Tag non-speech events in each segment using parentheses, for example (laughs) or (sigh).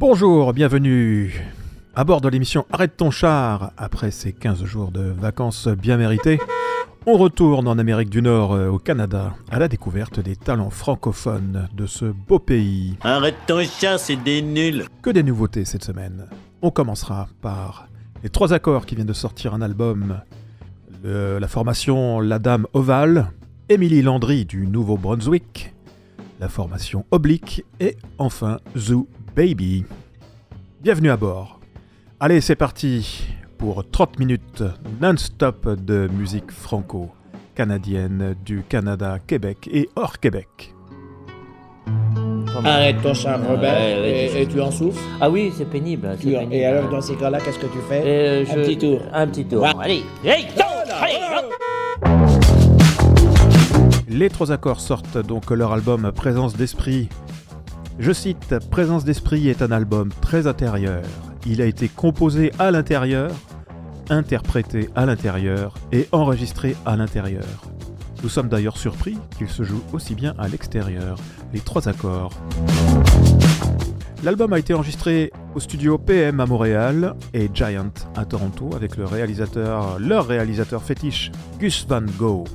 Bonjour, bienvenue à bord de l'émission Arrête ton char. Après ces 15 jours de vacances bien méritées, on retourne en Amérique du Nord, euh, au Canada, à la découverte des talents francophones de ce beau pays. Arrête ton chat, c'est des nuls. Que des nouveautés cette semaine. On commencera par les trois accords qui viennent de sortir un album. Le- la formation La Dame Ovale, Émilie Landry du Nouveau-Brunswick, la formation Oblique et enfin Zoo Baby. Bienvenue à bord. Allez, c'est parti pour 30 minutes non-stop de musique franco-canadienne du Canada, Québec et hors Québec. Arrête ton char, Robert, Ouais, ouais, et, et tu en souffres? Ah oui, c'est pénible. et alors, dans ces cas-là, qu'est-ce que tu fais? Euh, Un petit tour. Un petit tour. Ouais. Allez. Go, allez. Les trois accords sortent donc leur album Présence d'esprit. Je cite, Présence d'esprit est un album très intérieur. Il a été composé à l'intérieur, interprété à l'intérieur et enregistré à l'intérieur. Nous sommes d'ailleurs surpris qu'il se joue aussi bien à l'extérieur. Les trois accords. L'album a été enregistré au studio PM à Montréal et Giant à Toronto avec le réalisateur, leur réalisateur fétiche Gus Van Gogh.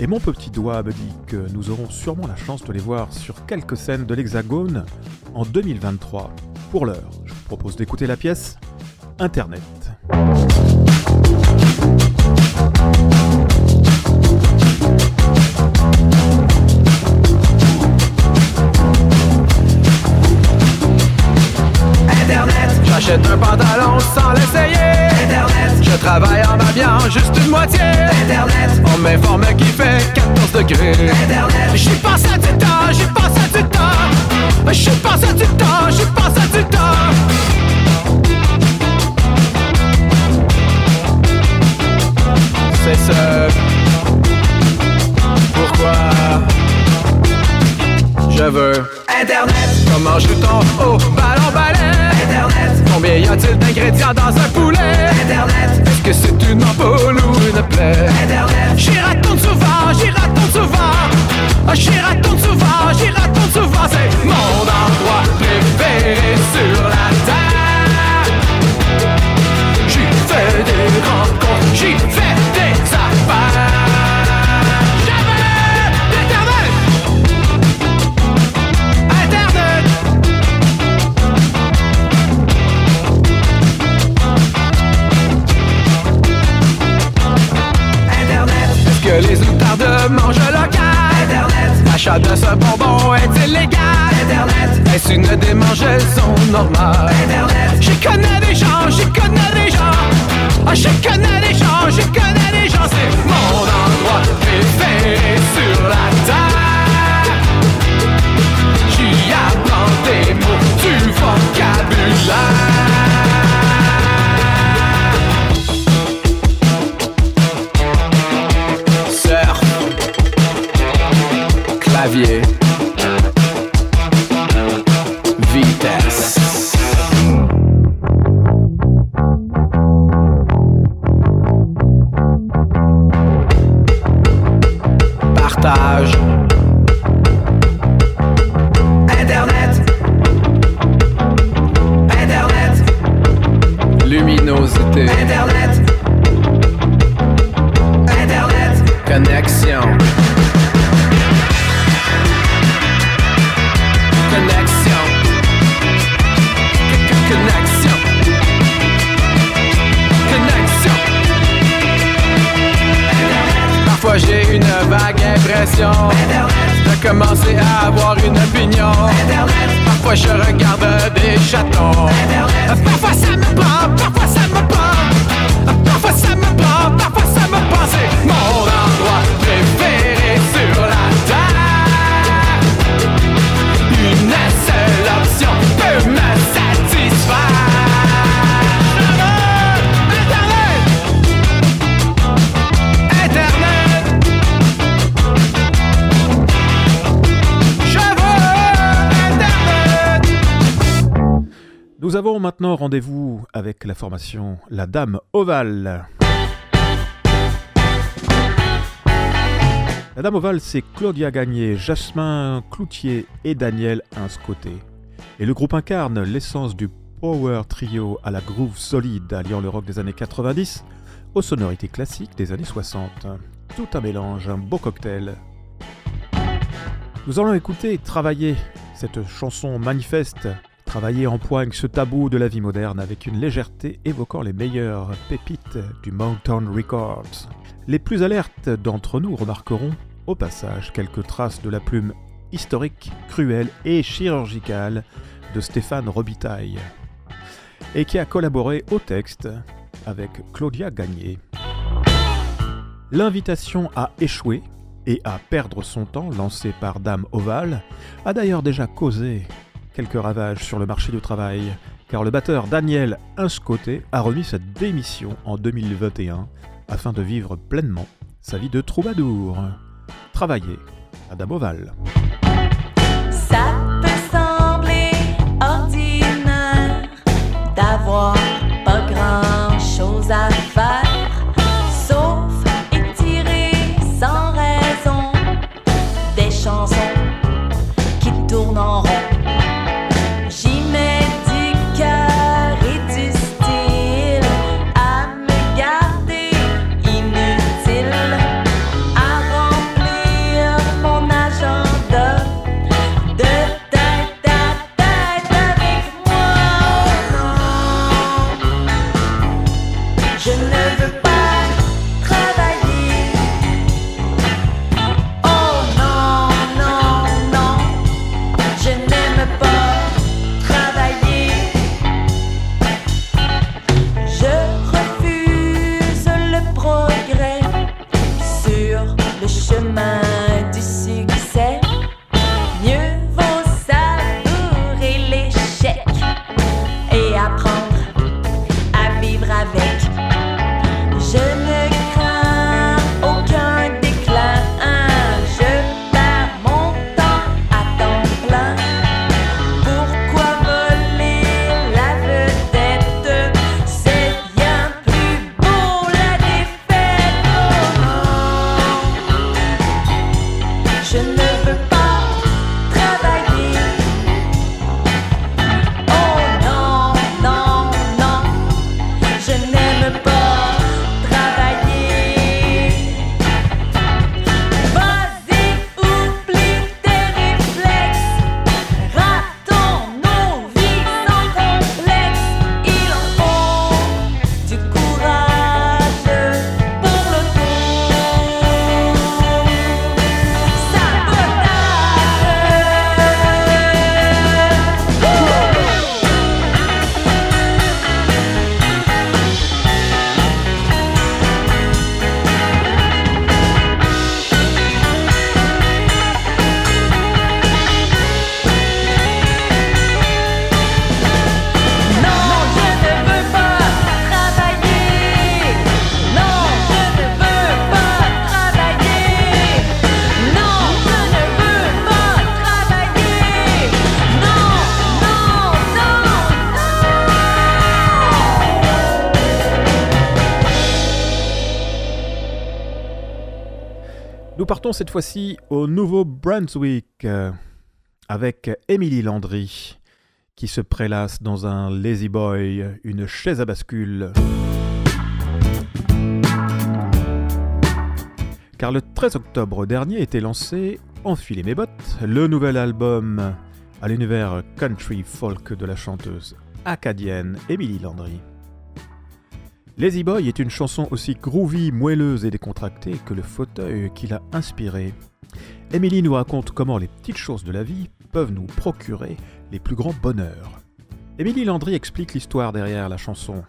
Et mon petit doigt me dit que nous aurons sûrement la chance de les voir sur quelques scènes de l'Hexagone en 2023. Pour l'heure, je vous propose d'écouter la pièce Internet. Internet, j'achète un pantalon. Travaille en m'habillant juste une moitié. Internet, on m'informe qu'il fait 14 degrés. Internet, j'y passe à du temps, j'y passe à du temps. J'y passe à du temps, j'y passe à du temps. C'est ce pourquoi je veux Internet. Comment joue-t-on au ballon balai? Internet. Combien y a-t-il d'ingrédients dans un poulet? Internet. Est-ce que c'est une ampoule ou une plaie? Internet. J'y raconte souvent, j'y raconte souvent. Ah, J'y raconte souvent, j'y raconte souvent. C'est mon endroit préféré sur la terre. J'y fais des rencontres, j'y fais Ah, j'y connais des reportagens. Parfois je regarde des chatons. Parfois ça me prend, parfois avons maintenant rendez-vous avec la formation La Dame Ovale. La Dame Ovale, c'est Claudia Gagné, Jasmin Cloutier et Daniel Inscoté. Et le groupe incarne l'essence du power trio à la groove solide alliant le rock des années 90 aux sonorités classiques des années 60. Tout un mélange, un beau cocktail. Nous allons écouter Travailler, cette chanson manifeste, Travailler empoigne ce tabou de la vie moderne avec une légèreté évoquant les meilleures pépites du Mountain Records. Les plus alertes d'entre nous remarqueront, au passage, quelques traces de la plume historique, cruelle et chirurgicale de Stéphane Robitaille, et qui a collaboré au texte avec Claudia Gagné. L'invitation à échouer et à perdre son temps, lancée par Dame Ovale, a d'ailleurs déjà causé quelques ravages sur le marché du travail, car le batteur Daniel Inscoté a remis sa démission en 2021 afin de vivre pleinement sa vie de troubadour. Travailler à Dame Ovale. Ça cette fois-ci au Nouveau-Brunswick euh, avec Émilie Landry qui se prélasse dans un Lazy Boy, une chaise à bascule. Car le 13 octobre dernier était lancé Enfiler mes bottes, le nouvel album à l'univers country folk de la chanteuse acadienne Émilie Landry. Lazy Boy est une chanson aussi groovy, moelleuse et décontractée que le fauteuil qui l'a inspirée. Emily nous raconte comment les petites choses de la vie peuvent nous procurer les plus grands bonheurs. Émilie Landry explique l'histoire derrière la chanson.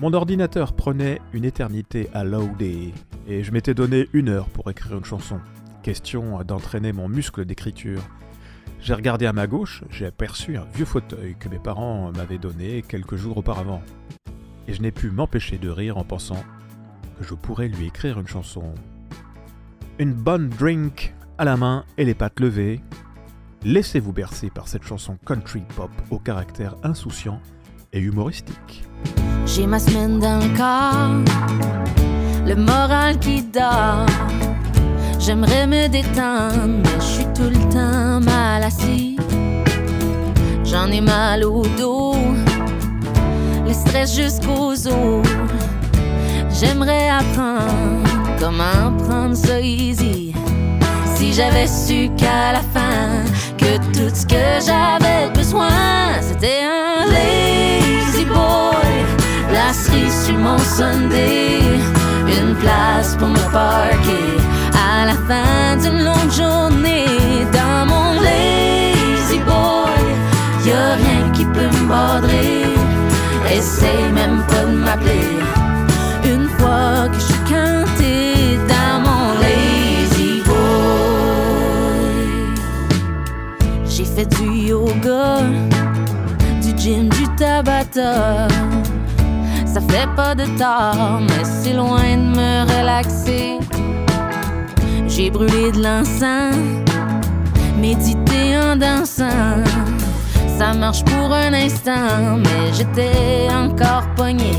Mon ordinateur prenait une éternité à loader et je m'étais donné une heure pour écrire une chanson. Question d'entraîner mon muscle d'écriture. J'ai regardé à ma gauche, j'ai aperçu un vieux fauteuil que mes parents m'avaient donné quelques jours auparavant et je n'ai pu m'empêcher de rire en pensant que je pourrais lui écrire une chanson. Une bonne drink à la main et les pattes levées. Laissez-vous bercer par cette chanson country pop au caractère insouciant et humoristique. J'ai ma semaine corps, le moral qui dort. J'aimerais me détendre, mais je suis tout le temps mal assis. j'en ai mal au dos. Jusqu'aux os. J'aimerais apprendre comment prendre ça easy. Si j'avais su qu'à la fin, que tout ce que j'avais besoin, c'était un lazy boy. La cerise sur mon Sunday, une place pour me parker. À la fin d'une longue journée, dans mon lazy boy, y a rien qui peut me. Essaye même pas de m'appeler. Une fois que je suis quinté dans mon lazy boy. J'ai fait du yoga, du gym, du tabata. Ça fait pas de tort, mais c'est loin de me relaxer. J'ai brûlé de l'encens, médité en dansant. Ça marche pour un instant, mais j'étais encore pogné.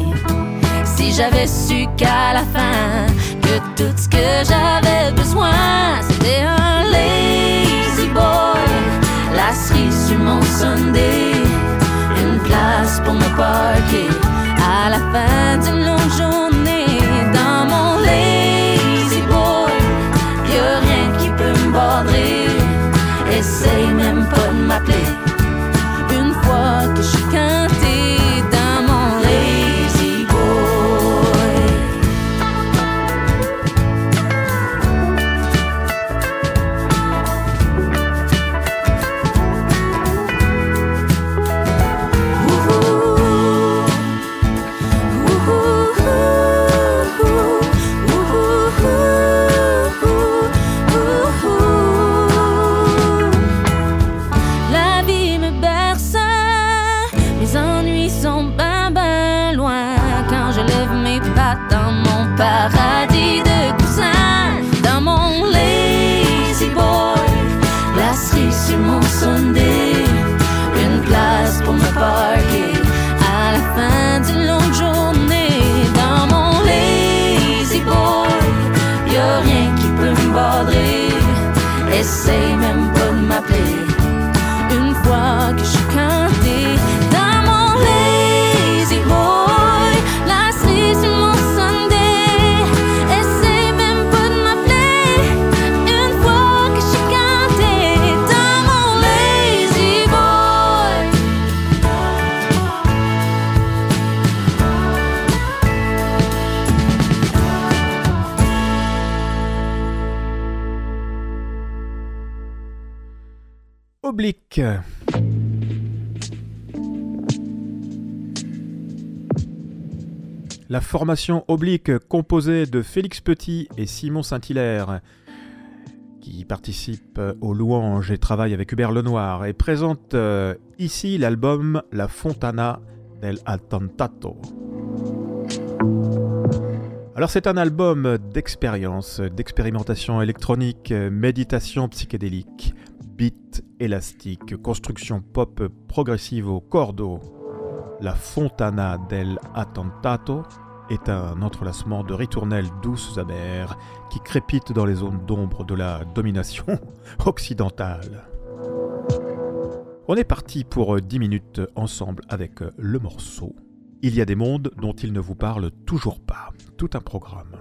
Si j'avais su qu'à la fin, que tout ce que j'avais besoin, c'était un lazy boy. La cerise sur mon Sunday, une place pour me parker. À la fin d'une longue journée, dans mon lazy boy, y rien qui peut me bordrer. Essaye même pas de m'appeler. Une fois que je La formation Oblique, composée de Félix Petit et Simon Saint-Hilaire, qui participe aux louanges et travaille avec Hubert Lenoir, et présente euh, ici l'album La Fontana del Attentato. Alors c'est un album d'expérience, d'expérimentation électronique, méditation psychédélique, beat élastique, construction pop progressive au cordeau. La Fontana del Attentato est un entrelacement de ritournelles douces amères qui crépitent dans les zones d'ombre de la domination (laughs) occidentale. On est parti pour 10 minutes ensemble avec le morceau. Il y a des mondes dont il ne vous parle toujours pas. Tout un programme.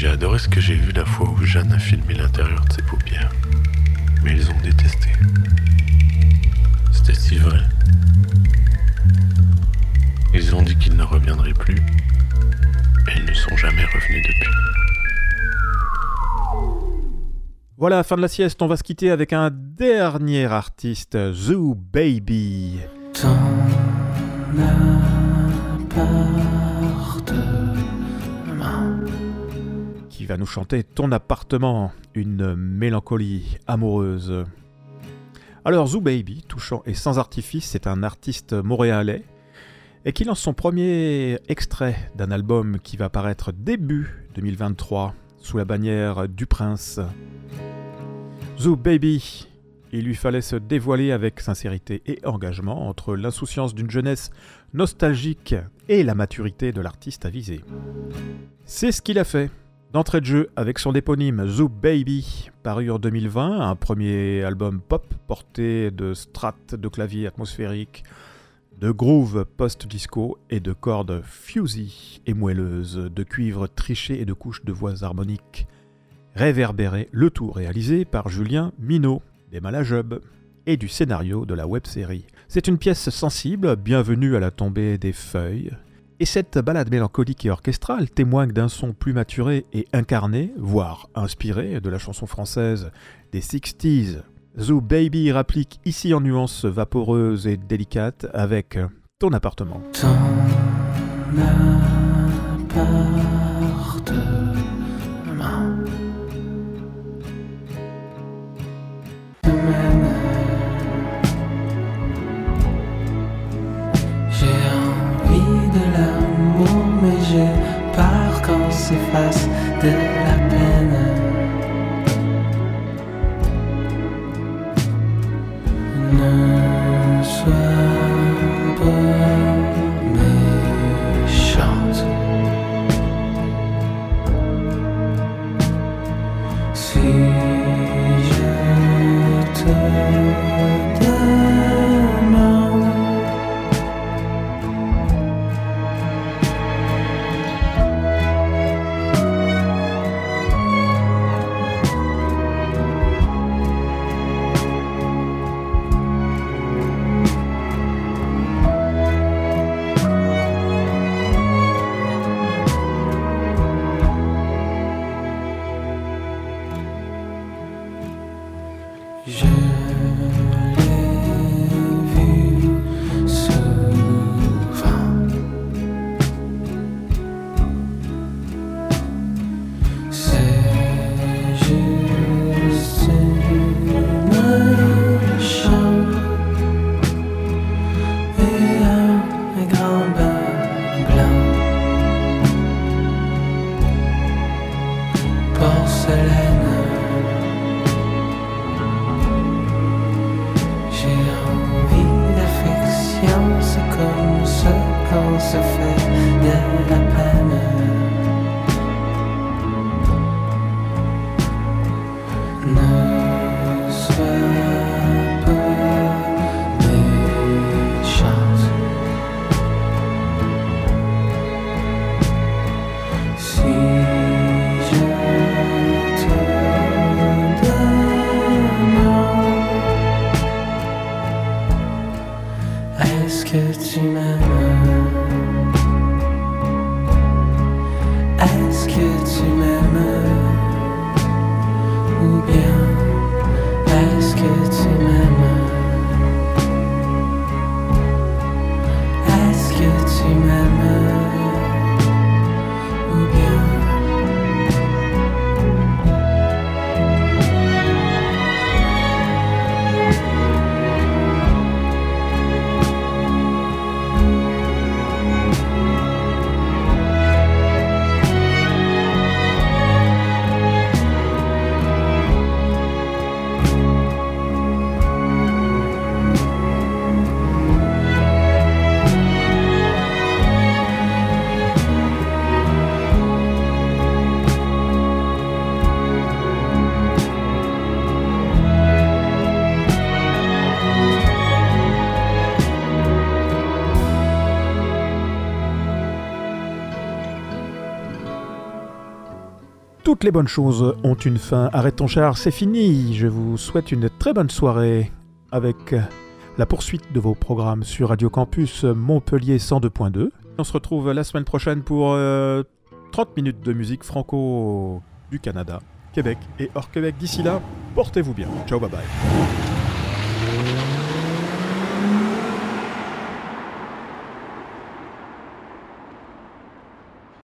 J'ai adoré ce que j'ai vu la fois où Jeanne a filmé l'intérieur de ses paupières. Mais ils ont détesté. C'était si vrai. Ils ont dit qu'ils ne reviendraient plus. Et ils ne sont jamais revenus depuis. Voilà, fin de la sieste, on va se quitter avec un dernier artiste, Zoo Baby. Qui va nous chanter Ton appartement, une mélancolie amoureuse. Alors, Zoo Baby, touchant et sans artifice, c'est un artiste montréalais et qui lance son premier extrait d'un album qui va paraître début 2023 sous la bannière du Prince. Zoo Baby, il lui fallait se dévoiler avec sincérité et engagement entre l'insouciance d'une jeunesse nostalgique et la maturité de l'artiste avisé. C'est ce qu'il a fait. D'entrée de jeu avec son éponyme Zoo Baby, paru en 2020, un premier album pop porté de strates de clavier atmosphérique, de groove post-disco et de cordes fusy et moelleuses, de cuivre triché et de couches de voix harmoniques réverbérées, le tout réalisé par Julien Minot, des Malajub, et du scénario de la web-série. C'est une pièce sensible, bienvenue à la tombée des feuilles, et cette balade mélancolique et orchestrale témoigne d'un son plus maturé et incarné, voire inspiré de la chanson française des 60s. Zoo Baby rapplique ici en nuances vaporeuses et délicates avec ton appartement. Les bonnes choses ont une fin. Arrête ton char, c'est fini. Je vous souhaite une très bonne soirée avec la poursuite de vos programmes sur Radio Campus Montpellier 102.2. On se retrouve la semaine prochaine pour euh, 30 minutes de musique franco du Canada, Québec et hors Québec. D'ici là, portez-vous bien. Ciao, bye bye.